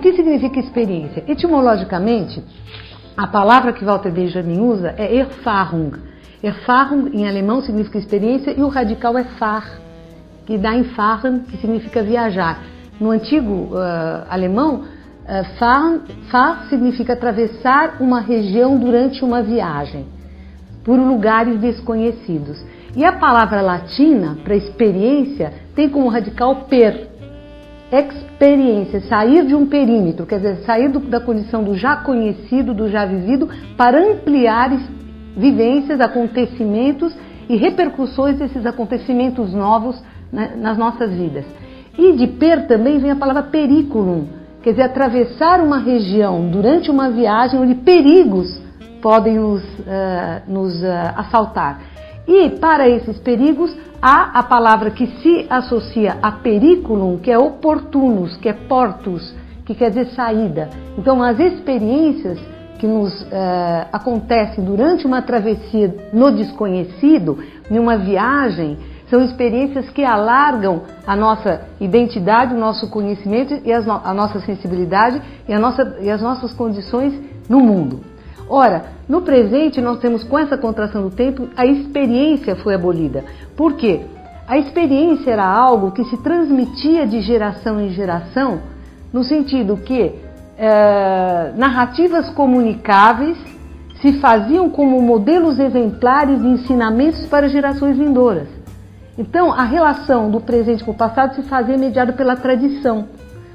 que significa experiência? Etimologicamente, a palavra que Walter Benjamin usa é Erfahrung. Erfahrung em alemão significa experiência e o radical é fahr, que dá em fahren, que significa viajar. No antigo uh, alemão, uh, fahr significa atravessar uma região durante uma viagem por lugares desconhecidos. E a palavra latina para experiência tem como radical per, experiência, sair de um perímetro, quer dizer, sair do, da condição do já conhecido, do já vivido, para ampliar vivências, acontecimentos e repercussões desses acontecimentos novos né, nas nossas vidas. E de per também vem a palavra periculum, quer dizer, atravessar uma região durante uma viagem onde perigos podem nos, uh, nos uh, assaltar. E para esses perigos há a palavra que se associa a periculum, que é oportunos, que é portus, que quer dizer saída. Então, as experiências que nos uh, acontecem durante uma travessia no desconhecido, em uma viagem, são experiências que alargam a nossa identidade, o nosso conhecimento e no a nossa sensibilidade e, nossa, e as nossas condições no mundo. Ora, no presente nós temos com essa contração do tempo a experiência foi abolida. Por quê? A experiência era algo que se transmitia de geração em geração, no sentido que é, narrativas comunicáveis se faziam como modelos exemplares de ensinamentos para gerações vindouras. Então, a relação do presente com o passado se fazia mediada pela tradição.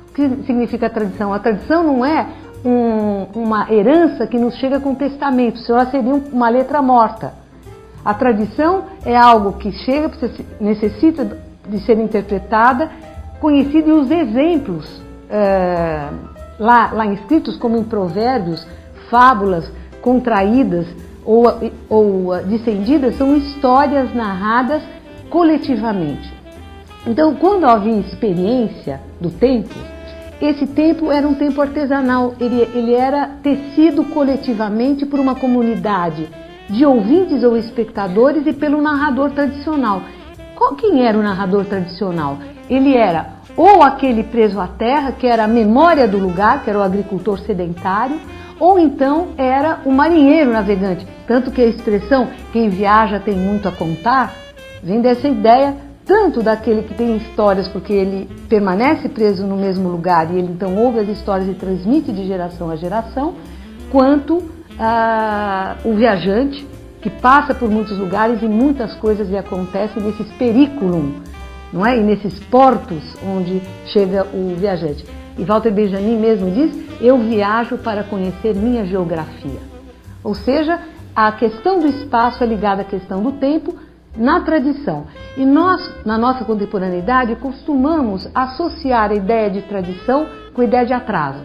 O que significa tradição? A tradição não é um, uma herança que nos chega com testamento, senão ela seria uma letra morta. A tradição é algo que chega, necessita de ser interpretada, conhecido e os exemplos é, lá, lá inscritos, como em provérbios, fábulas contraídas ou, ou descendidas, são histórias narradas coletivamente. Então, quando havia experiência do tempo, esse tempo era um tempo artesanal, ele, ele era tecido coletivamente por uma comunidade de ouvintes ou espectadores e pelo narrador tradicional. Qual, quem era o narrador tradicional? Ele era ou aquele preso à terra, que era a memória do lugar, que era o agricultor sedentário, ou então era o marinheiro navegante. Tanto que a expressão quem viaja tem muito a contar vem dessa ideia tanto daquele que tem histórias porque ele permanece preso no mesmo lugar e ele então ouve as histórias e transmite de geração a geração, quanto ah, o viajante que passa por muitos lugares e muitas coisas lhe acontecem nesses periculum, não é? E nesses portos onde chega o viajante. E Walter Benjamin mesmo diz: Eu viajo para conhecer minha geografia. Ou seja, a questão do espaço é ligada à questão do tempo, na tradição. E nós, na nossa contemporaneidade, costumamos associar a ideia de tradição com a ideia de atraso.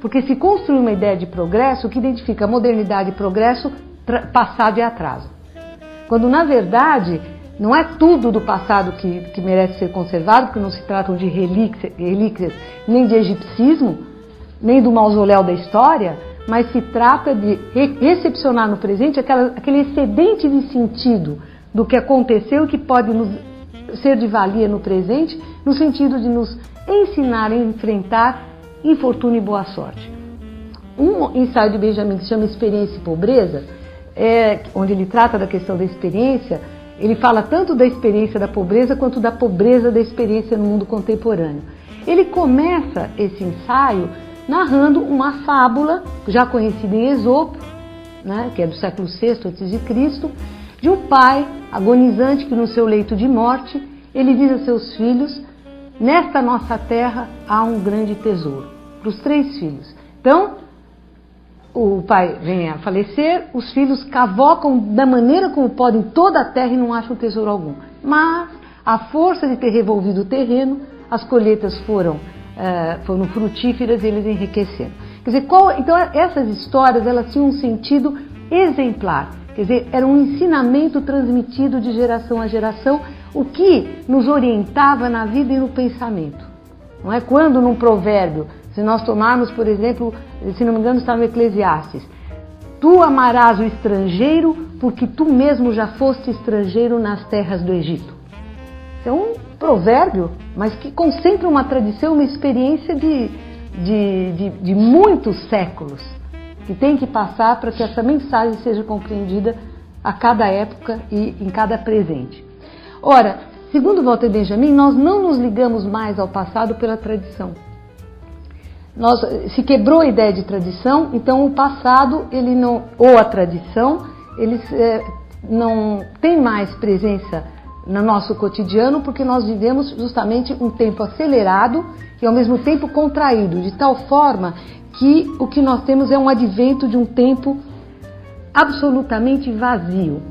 Porque se construi uma ideia de progresso, que identifica modernidade e progresso, passado e atraso. Quando na verdade não é tudo do passado que, que merece ser conservado, porque não se tratam de relíquias, relíquias nem de egipcismo, nem do mausoléu da história, mas se trata de recepcionar no presente aquela, aquele excedente de sentido do que aconteceu que pode nos ser de valia no presente, no sentido de nos ensinar a enfrentar infortúnio e boa sorte. Um ensaio de Benjamin que se chama Experiência e Pobreza, é, onde ele trata da questão da experiência, ele fala tanto da experiência da pobreza quanto da pobreza da experiência no mundo contemporâneo. Ele começa esse ensaio narrando uma fábula já conhecida em Esopo, né, que é do século VI a.C., de um pai agonizante que no seu leito de morte ele diz a seus filhos: Nesta nossa terra há um grande tesouro. Para os três filhos. Então, o pai vem a falecer, os filhos cavocam da maneira como podem toda a terra e não acham tesouro algum. Mas, a força de ter revolvido o terreno, as colheitas foram, uh, foram frutíferas e eles enriqueceram. Quer dizer, qual, então essas histórias elas tinham um sentido exemplar. Quer dizer, era um ensinamento transmitido de geração a geração, o que nos orientava na vida e no pensamento. Não é quando num provérbio, se nós tomarmos, por exemplo, se não me engano está no Eclesiastes, tu amarás o estrangeiro porque tu mesmo já foste estrangeiro nas terras do Egito. É um provérbio, mas que concentra uma tradição, uma experiência de de, de, de muitos séculos que tem que passar para que essa mensagem seja compreendida a cada época e em cada presente. Ora, segundo Walter Benjamin, nós não nos ligamos mais ao passado pela tradição. Nós, se quebrou a ideia de tradição, então o passado ele não ou a tradição eles é, não tem mais presença no nosso cotidiano porque nós vivemos justamente um tempo acelerado e ao mesmo tempo contraído, de tal forma que o que nós temos é um advento de um tempo absolutamente vazio.